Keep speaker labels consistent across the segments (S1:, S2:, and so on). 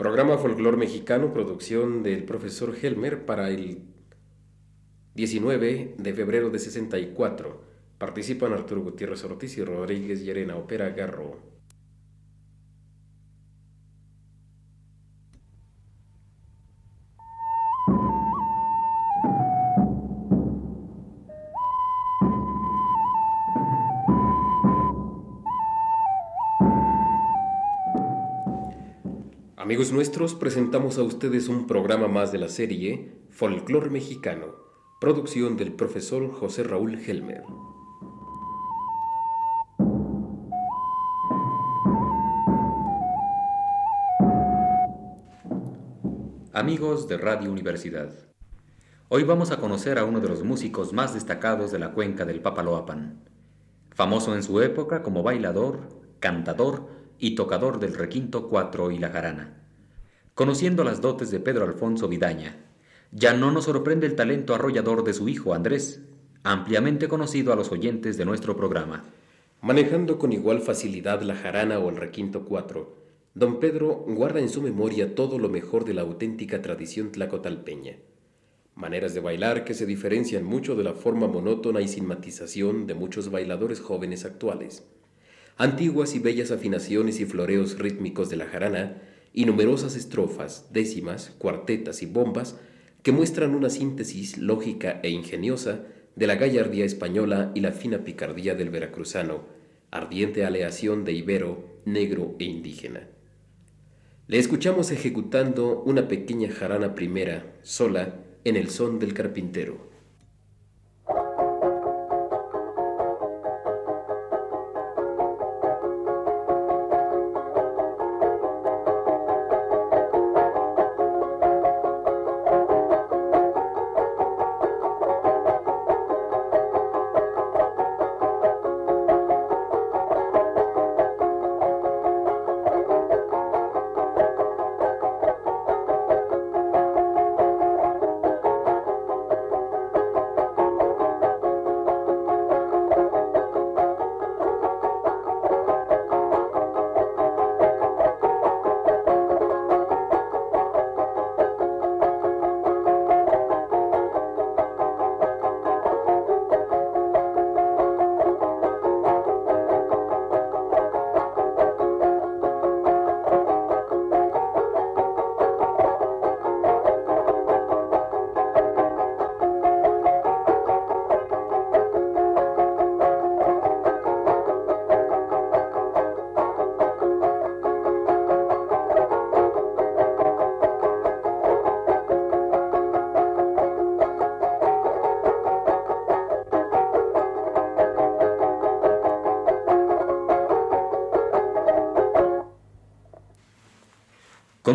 S1: Programa Folclor Mexicano, producción del profesor Helmer para el 19 de febrero de 64. Participan Arturo Gutiérrez Ortiz y Rodríguez Llerena, Opera Garro. Amigos nuestros, presentamos a ustedes un programa más de la serie Folclor Mexicano, producción del profesor José Raúl Helmer.
S2: Amigos de Radio Universidad, hoy vamos a conocer a uno de los músicos más destacados de la cuenca del Papaloapan, famoso en su época como bailador, cantador y tocador del requinto cuatro y la jarana. Conociendo las dotes de Pedro Alfonso Vidaña, ya no nos sorprende el talento arrollador de su hijo Andrés, ampliamente conocido a los oyentes de nuestro programa.
S1: Manejando con igual facilidad la jarana o el requinto cuatro, don Pedro guarda en su memoria todo lo mejor de la auténtica tradición tlacotalpeña. Maneras de bailar que se diferencian mucho de la forma monótona y sin matización de muchos bailadores jóvenes actuales. Antiguas y bellas afinaciones y floreos rítmicos de la jarana y numerosas estrofas, décimas, cuartetas y bombas que muestran una síntesis lógica e ingeniosa de la gallardía española y la fina picardía del veracruzano, ardiente aleación de ibero, negro e indígena. Le escuchamos ejecutando una pequeña jarana primera, sola, en el son del carpintero.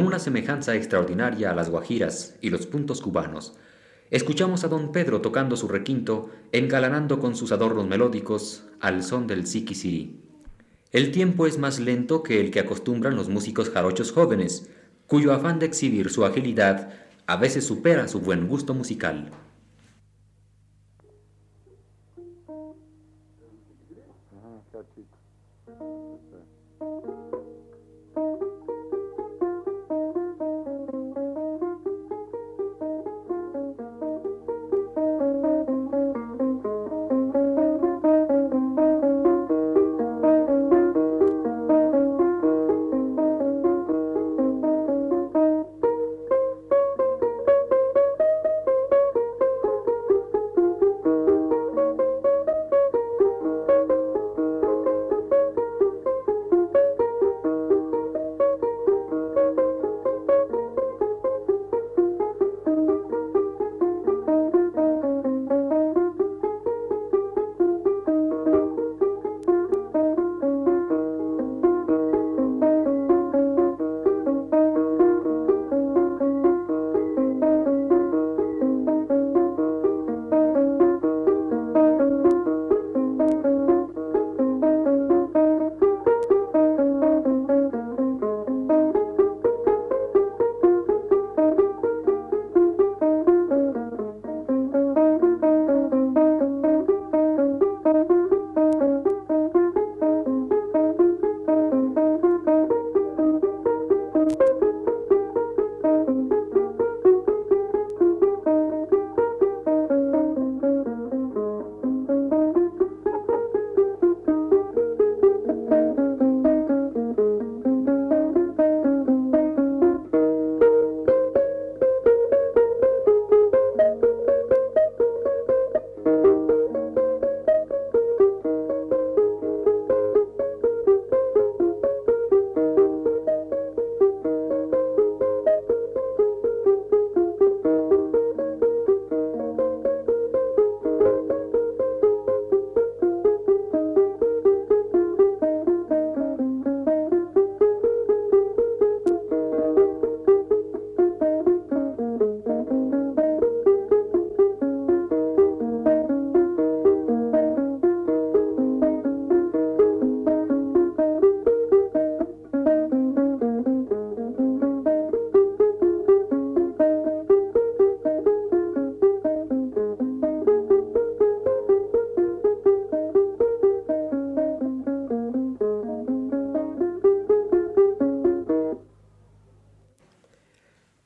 S2: Una semejanza extraordinaria a las guajiras y los puntos cubanos, escuchamos a don Pedro tocando su requinto, engalanando con sus adornos melódicos al son del siquisirí. El tiempo es más lento que el que acostumbran los músicos jarochos jóvenes, cuyo afán de exhibir su agilidad a veces supera su buen gusto musical.
S1: Ah,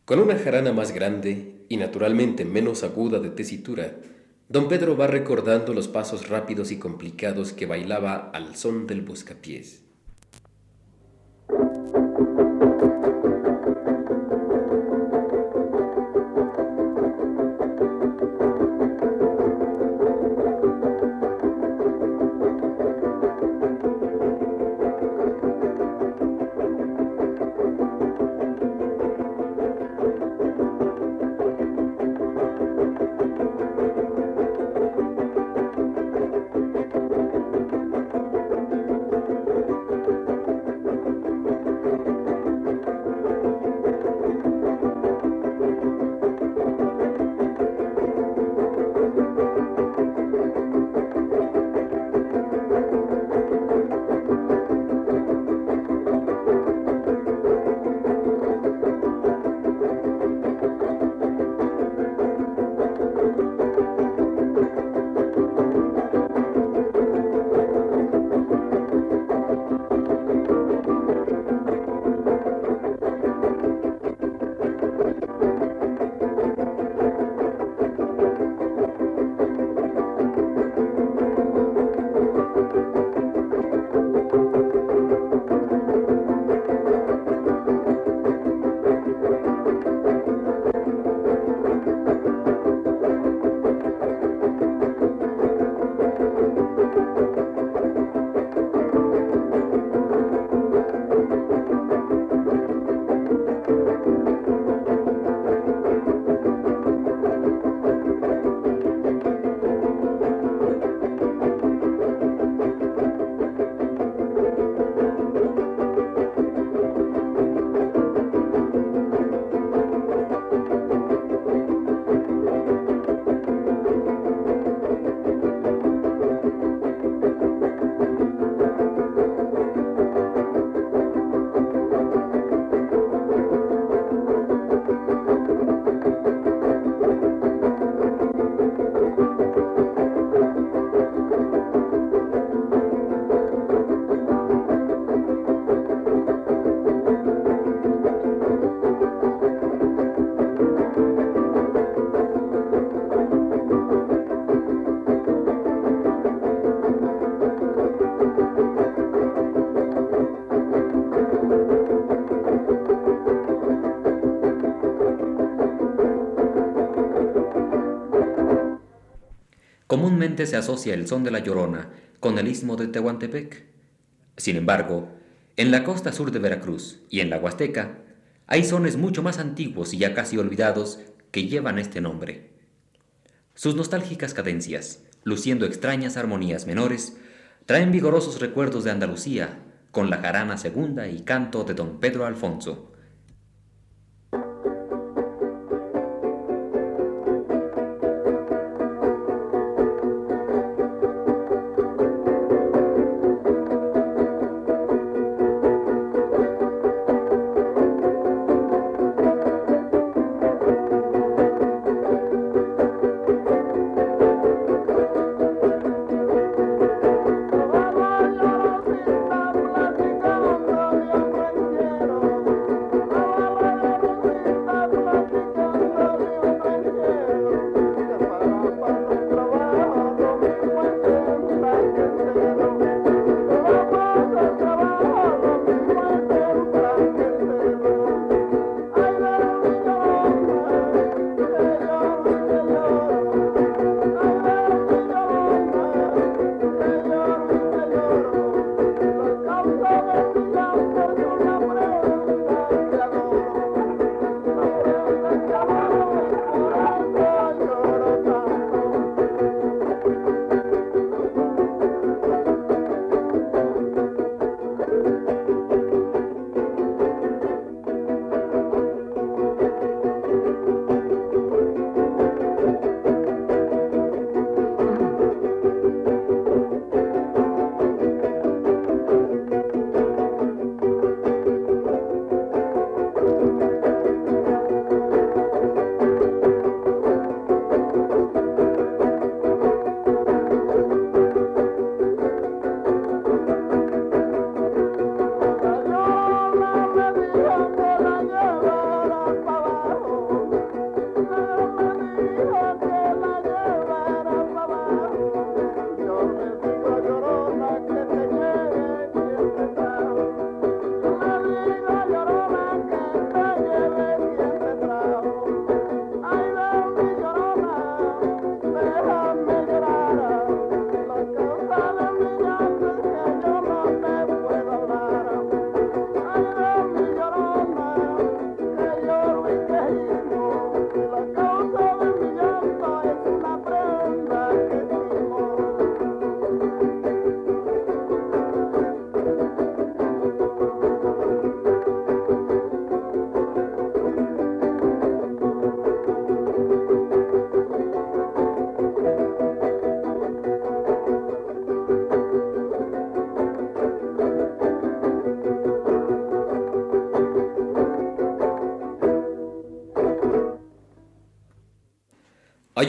S1: Con una jarana más grande y naturalmente menos aguda de tesitura, don Pedro va recordando los pasos rápidos y complicados que bailaba al son del buscapiés.
S2: Comúnmente se asocia el son de la llorona con el istmo de Tehuantepec. Sin embargo, en la costa sur de Veracruz y en la Huasteca hay sones mucho más antiguos y ya casi olvidados que llevan este nombre. Sus nostálgicas cadencias, luciendo extrañas armonías menores, traen vigorosos recuerdos de Andalucía, con la jarana segunda y canto de don Pedro Alfonso,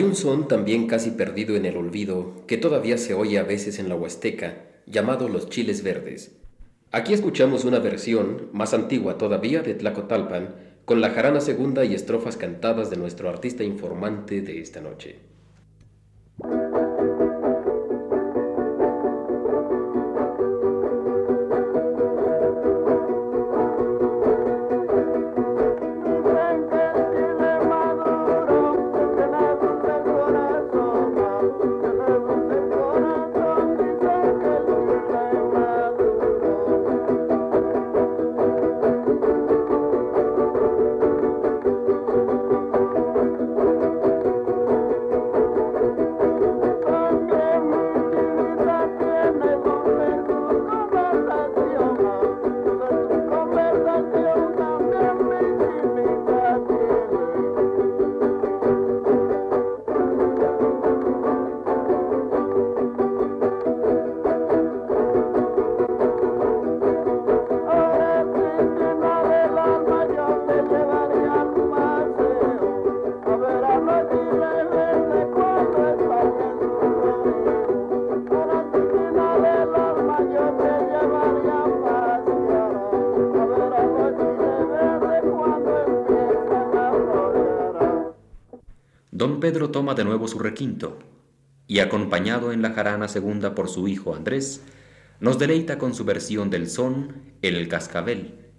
S3: Hay un son también casi perdido en el olvido que todavía se oye a veces en la Huasteca, llamado los chiles verdes. Aquí escuchamos una versión, más antigua todavía, de Tlacotalpan, con la jarana segunda y estrofas cantadas de nuestro artista informante de esta noche.
S2: Don Pedro toma de nuevo su requinto y, acompañado en la jarana segunda por su hijo Andrés, nos deleita con su versión del son El Cascabel,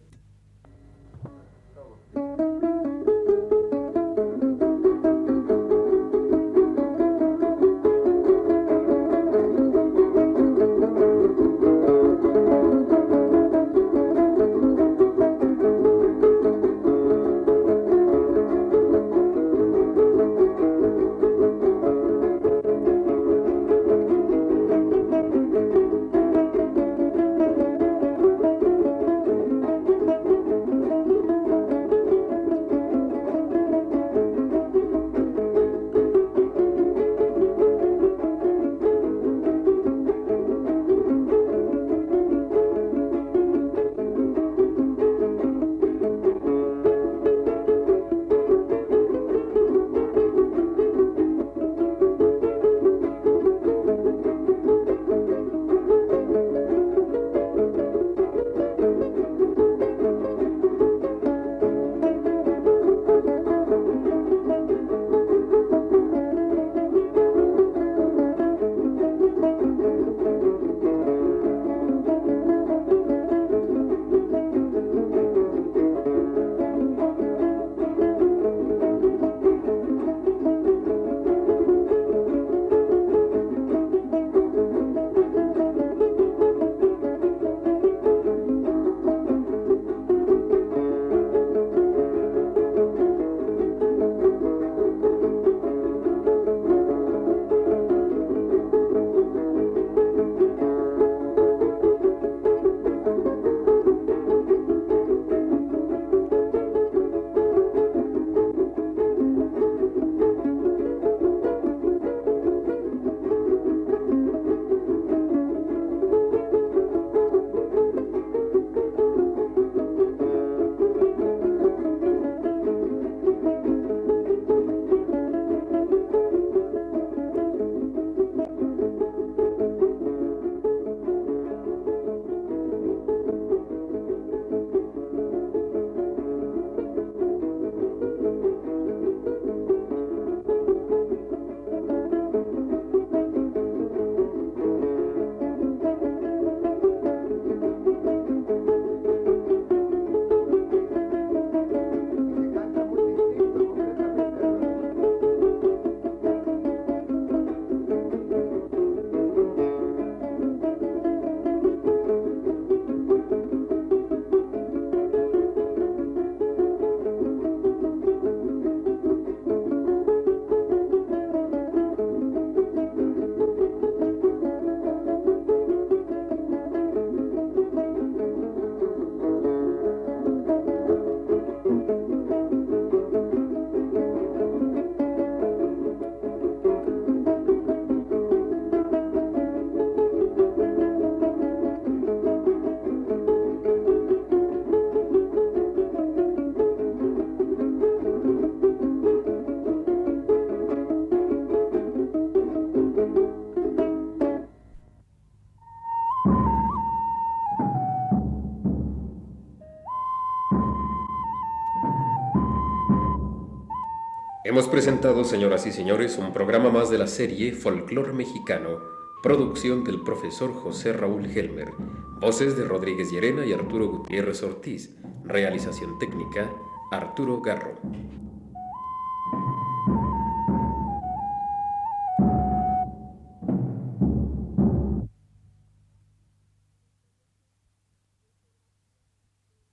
S1: Hemos presentado, señoras y señores, un programa más de la serie Folclor Mexicano, producción del profesor José Raúl Helmer, voces de Rodríguez Llerena y Arturo Gutiérrez Ortiz, realización técnica, Arturo Garro.